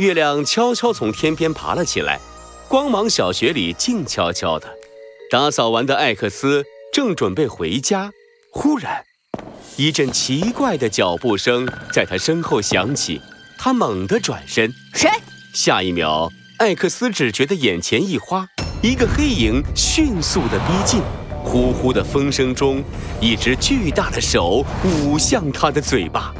月亮悄悄从天边爬了起来，光芒小学里静悄悄的。打扫完的艾克斯正准备回家，忽然，一阵奇怪的脚步声在他身后响起。他猛地转身，谁？下一秒，艾克斯只觉得眼前一花，一个黑影迅速的逼近。呼呼的风声中，一只巨大的手捂向他的嘴巴。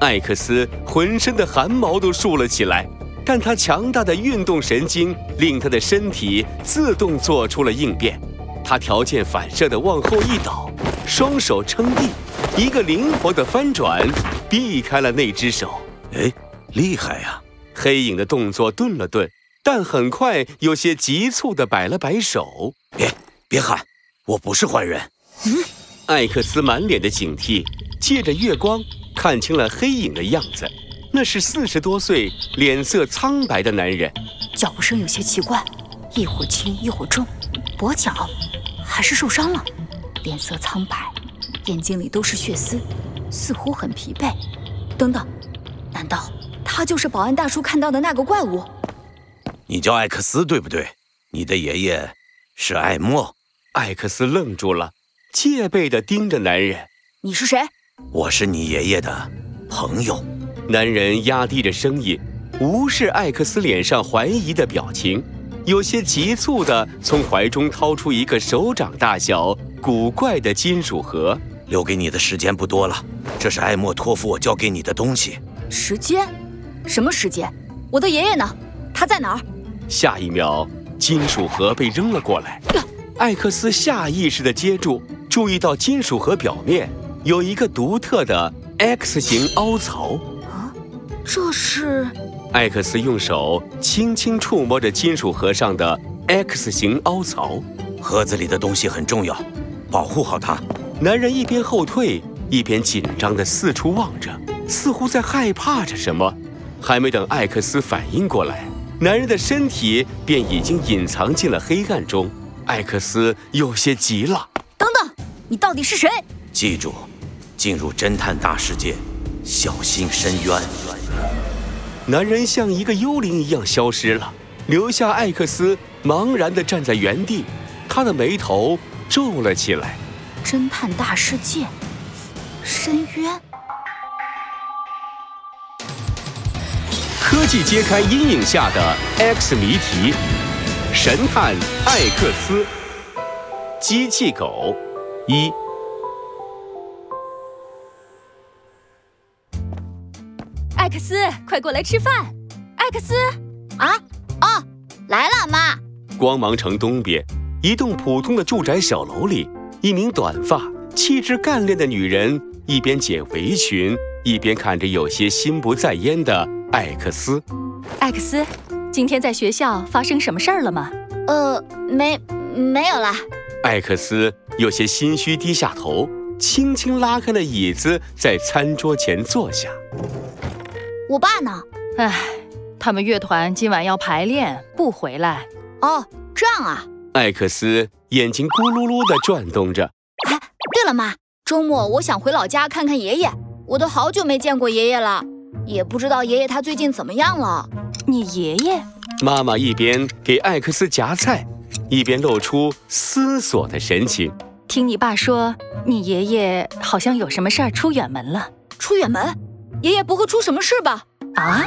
艾克斯浑身的汗毛都竖了起来，但他强大的运动神经令他的身体自动做出了应变。他条件反射地往后一倒，双手撑地，一个灵活的翻转，避开了那只手。哎，厉害呀！黑影的动作顿了顿，但很快有些急促地摆了摆手：“别，别喊，我不是坏人。”嗯，艾克斯满脸的警惕，借着月光。看清了黑影的样子，那是四十多岁、脸色苍白的男人。脚步声有些奇怪，一会儿轻一会儿重，跛脚，还是受伤了。脸色苍白，眼睛里都是血丝，似乎很疲惫。等等，难道他就是保安大叔看到的那个怪物？你叫艾克斯对不对？你的爷爷是艾莫。艾克斯愣住了，戒备地盯着男人。你是谁？我是你爷爷的朋友。男人压低着声音，无视艾克斯脸上怀疑的表情，有些急促地从怀中掏出一个手掌大小、古怪的金属盒。留给你的时间不多了，这是艾莫托付我交给你的东西。时间？什么时间？我的爷爷呢？他在哪儿？下一秒，金属盒被扔了过来。艾克斯下意识地接住，注意到金属盒表面。有一个独特的 X 型凹槽啊，这是艾克斯用手轻轻触摸着金属盒上的 X 型凹槽，盒子里的东西很重要，保护好它。男人一边后退，一边紧张地四处望着，似乎在害怕着什么。还没等艾克斯反应过来，男人的身体便已经隐藏进了黑暗中。艾克斯有些急了：“等等，你到底是谁？记住！”进入侦探大世界，小心深渊。男人像一个幽灵一样消失了，留下艾克斯茫然地站在原地，他的眉头皱了起来。侦探大世界，深渊。科技揭开阴影下的 X 谜题，神探艾克斯，机器狗一。艾克斯，快过来吃饭！艾克斯，啊，哦，来了，妈。光芒城东边，一栋普通的住宅小楼里，一名短发、气质干练的女人一边解围裙，一边看着有些心不在焉的艾克斯。艾克斯，今天在学校发生什么事儿了吗？呃，没，没有啦。艾克斯有些心虚，低下头，轻轻拉开了椅子，在餐桌前坐下。我爸呢？唉，他们乐团今晚要排练，不回来。哦，这样啊。艾克斯眼睛咕噜噜地转动着。哎，对了，妈，周末我想回老家看看爷爷，我都好久没见过爷爷了，也不知道爷爷他最近怎么样了。你爷爷？妈妈一边给艾克斯夹菜，一边露出思索的神情。听你爸说，你爷爷好像有什么事儿出远门了。出远门？爷爷不会出什么事吧？啊！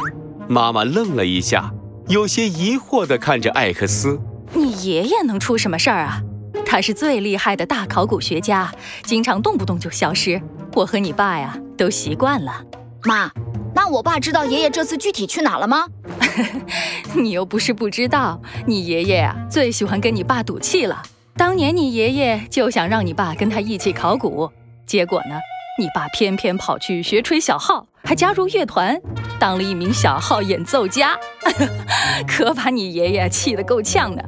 妈妈愣了一下，有些疑惑地看着艾克斯。你爷爷能出什么事儿啊？他是最厉害的大考古学家，经常动不动就消失。我和你爸呀，都习惯了。妈，那我爸知道爷爷这次具体去哪了吗？你又不是不知道，你爷爷呀，最喜欢跟你爸赌气了。当年你爷爷就想让你爸跟他一起考古，结果呢？你爸偏偏跑去学吹小号，还加入乐团，当了一名小号演奏家，可把你爷爷气得够呛的。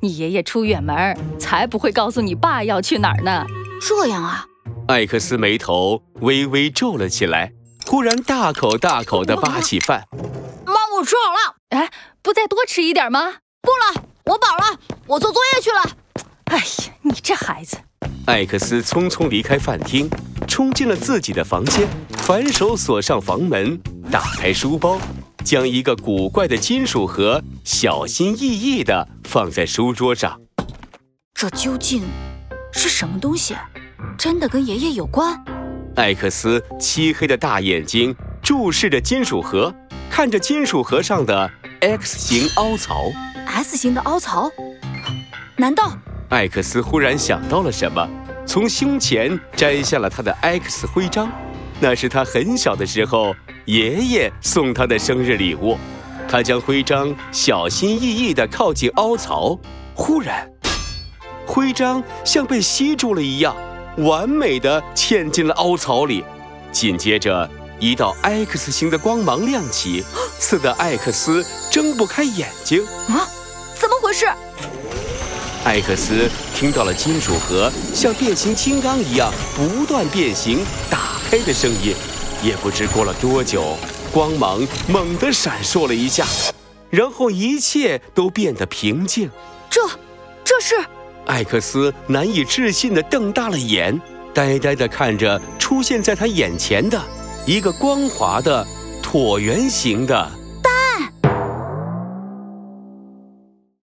你爷爷出远门，才不会告诉你爸要去哪儿呢。这样啊？艾克斯眉头微微皱了起来，忽然大口大口地扒起饭。妈，我吃好了。哎，不再多吃一点吗？不了，我饱了，我做作业去了。哎呀，你这孩子！艾克斯匆匆离开饭厅。冲进了自己的房间，反手锁上房门，打开书包，将一个古怪的金属盒小心翼翼地放在书桌上。这究竟是什么东西？真的跟爷爷有关？艾克斯漆黑的大眼睛注视着金属盒，看着金属盒上的 X 型凹槽。S 型的凹槽？难道？艾克斯忽然想到了什么，从胸前摘下了他的 X 徽章，那是他很小的时候爷爷送他的生日礼物。他将徽章小心翼翼地靠近凹槽，忽然，徽章像被吸住了一样，完美地嵌进了凹槽里。紧接着，一道 X 型的光芒亮起，刺得艾克斯睁不开眼睛。啊，怎么回事？艾克斯听到了金属盒像变形金刚一样不断变形、打开的声音，也不知过了多久，光芒猛地闪烁了一下，然后一切都变得平静。这，这是？艾克斯难以置信地瞪大了眼，呆呆地看着出现在他眼前的一个光滑的、椭圆形的。